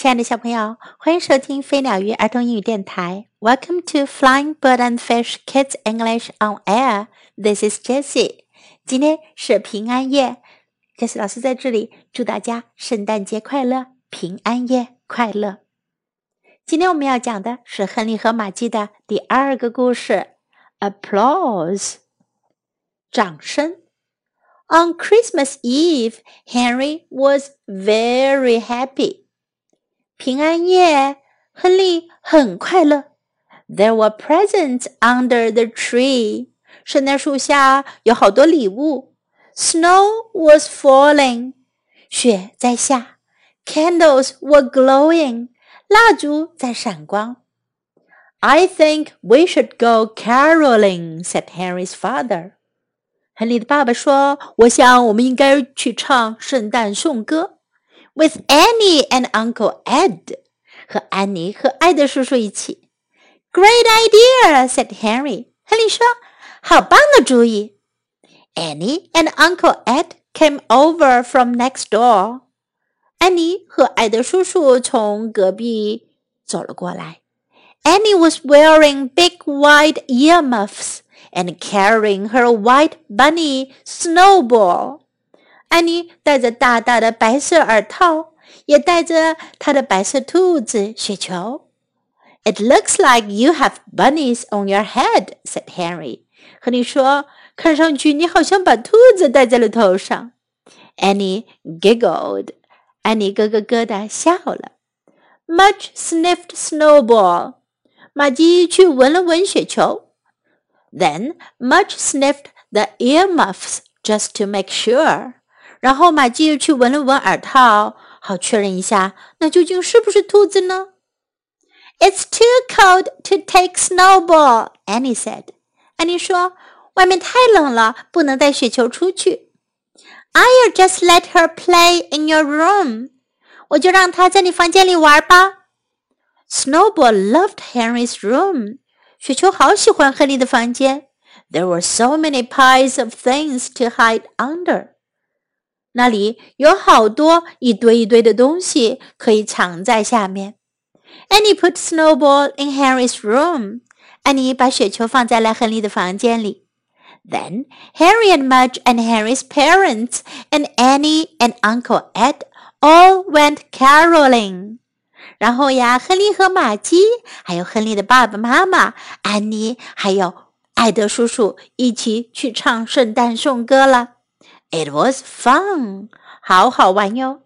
亲爱的小朋友，欢迎收听飞鸟鱼儿童英语电台。Welcome to Flying Bird and Fish Kids English on Air. This is Jessie. 今天是平安夜，Jessie 老师在这里祝大家圣诞节快乐，平安夜快乐。今天我们要讲的是亨利和玛姬的第二个故事，Applause，掌声。On Christmas Eve, Henry was very happy. 平安夜，亨利很快乐。There were presents under the tree. 圣诞树下有好多礼物。Snow was falling. 雪在下。Candles were glowing. 蜡烛在闪光。I think we should go caroling, said Henry's father. 亨利的爸爸说：“我想我们应该去唱圣诞颂歌。” With Annie and Uncle Ed，和安妮和艾德叔叔一起。Great idea，said Henry。亨利说：“好棒的主意。” Annie and Uncle Ed came over from next door。安妮和艾德叔叔从隔壁走了过来。Annie was wearing big white earmuffs and carrying her white bunny Snowball。 安妮戴着大大的白色耳套，也戴着她的白色兔子雪球。It looks like you have bunnies on your head," said Henry. 亨利说：“看上去你好像把兔子戴在了头上。” Annie giggled. 安妮咯咯咯的笑了。Mudge sniffed snowball. 玛姬去闻了闻雪球。Then Mudge sniffed the earmuffs just to make sure. 然后玛姬又去闻了闻耳套，好确认一下，那究竟是不是兔子呢？It's too cold to take snowball, Annie said. 安妮说：“外面太冷了，不能带雪球出去。” I'll just let her play in your room. 我就让她在你房间里玩吧。Snowball loved Henry's room. 雪球好喜欢亨利的房间。There were so many piles of things to hide under。 那里有好多一堆一堆的东西可以藏在下面。Annie put Snowball in Harry's room。安妮把雪球放在了亨利的房间里。Then Harry and Mudge and Harry's parents and Annie and Uncle Ed all went caroling. 然后呀，亨利和玛姬，还有亨利的爸爸妈妈安妮，还有艾德叔叔一起去唱圣诞颂歌了。It was fun，好好玩哟。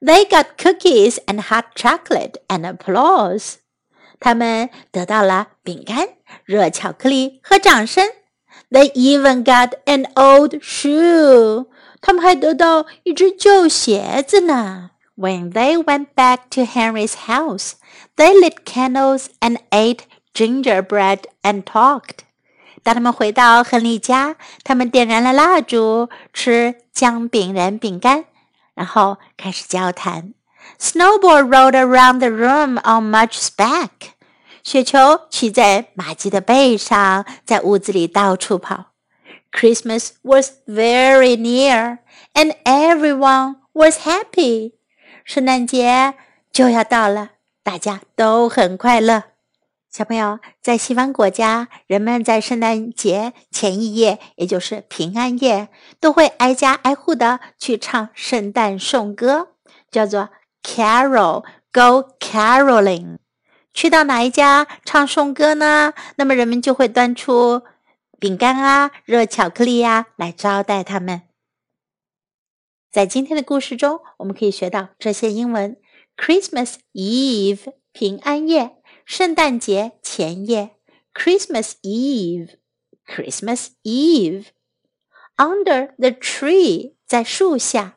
They got cookies and hot chocolate and applause。他们得到了饼干、热巧克力和掌声。They even got an old shoe。他们还得到一只旧鞋子呢。When they went back to Henry's house, they lit candles and ate gingerbread and talked. 当他们回到亨利家，他们点燃了蜡烛，吃姜饼人饼干，然后开始交谈。Snowball rolled around the room on Mudge's back. 雪球骑在玛姬的背上，在屋子里到处跑。Christmas was very near, and everyone was happy. 圣诞节就要到了，大家都很快乐。小朋友，在西方国家，人们在圣诞节前一夜，也就是平安夜，都会挨家挨户的去唱圣诞颂歌，叫做 Carol，Go caroling。去到哪一家唱颂歌呢？那么人们就会端出饼干啊、热巧克力呀来招待他们。在今天的故事中，我们可以学到这些英文：Christmas Eve 平安夜，圣诞节前夜；Christmas Eve，Christmas Eve；Under the tree 在树下；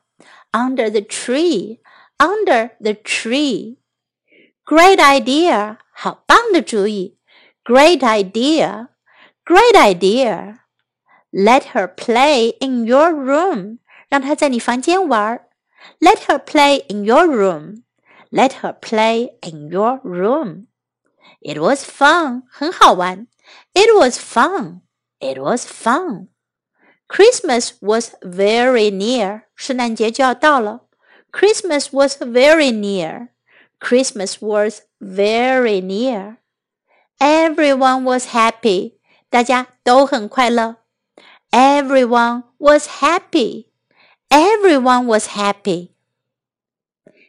Under the tree，Under the tree；Great idea 好棒的主意；Great idea，Great idea；Let her play in your room。让她在你房间玩。Let her play in your room. Let her play in your room. It was fun. 很好玩。It was fun. It was fun. Christmas was very near. 圣诞节就要到了。Christmas was very near. Christmas was very near. Everyone was happy. 大家都很快乐。Everyone was happy. Everyone was happy.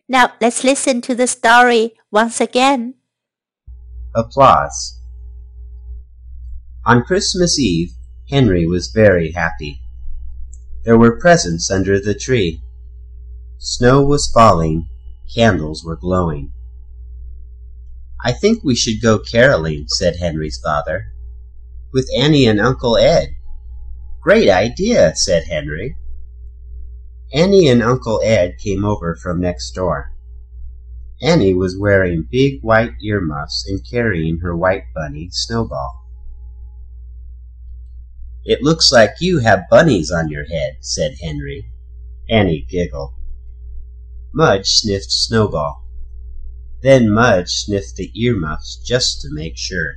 Now let's listen to the story once again. Applause. On Christmas Eve, Henry was very happy. There were presents under the tree. Snow was falling, candles were glowing. I think we should go caroling, said Henry's father. With Annie and Uncle Ed. Great idea, said Henry. Annie and Uncle Ed came over from next door. Annie was wearing big white earmuffs and carrying her white bunny, Snowball. It looks like you have bunnies on your head, said Henry. Annie giggled. Mudge sniffed Snowball. Then Mudge sniffed the earmuffs just to make sure.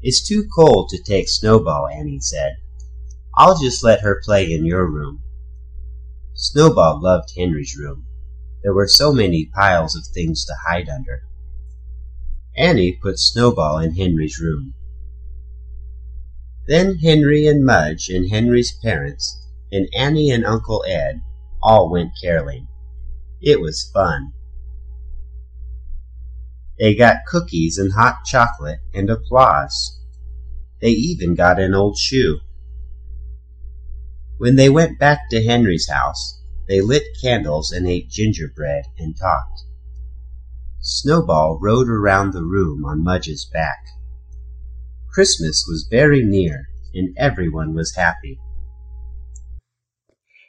It's too cold to take Snowball, Annie said. I'll just let her play in your room. Snowball loved Henry's room. There were so many piles of things to hide under. Annie put Snowball in Henry's room. Then Henry and Mudge and Henry's parents and Annie and Uncle Ed all went caroling. It was fun. They got cookies and hot chocolate and applause. They even got an old shoe. When they went back to Henry's house, they lit candles and ate gingerbread and talked. Snowball rode around the room on Mudge's back. Christmas was very near, and everyone was happy.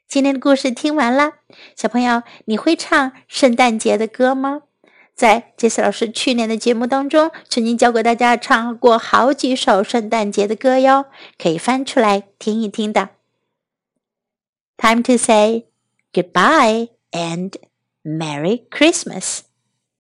今天的故事听完了，小朋友，你会唱圣诞节的歌吗？在杰斯老师去年的节目当中，曾经教过大家唱过好几首圣诞节的歌哟，可以翻出来听一听的。Time to say goodbye and Merry Christmas.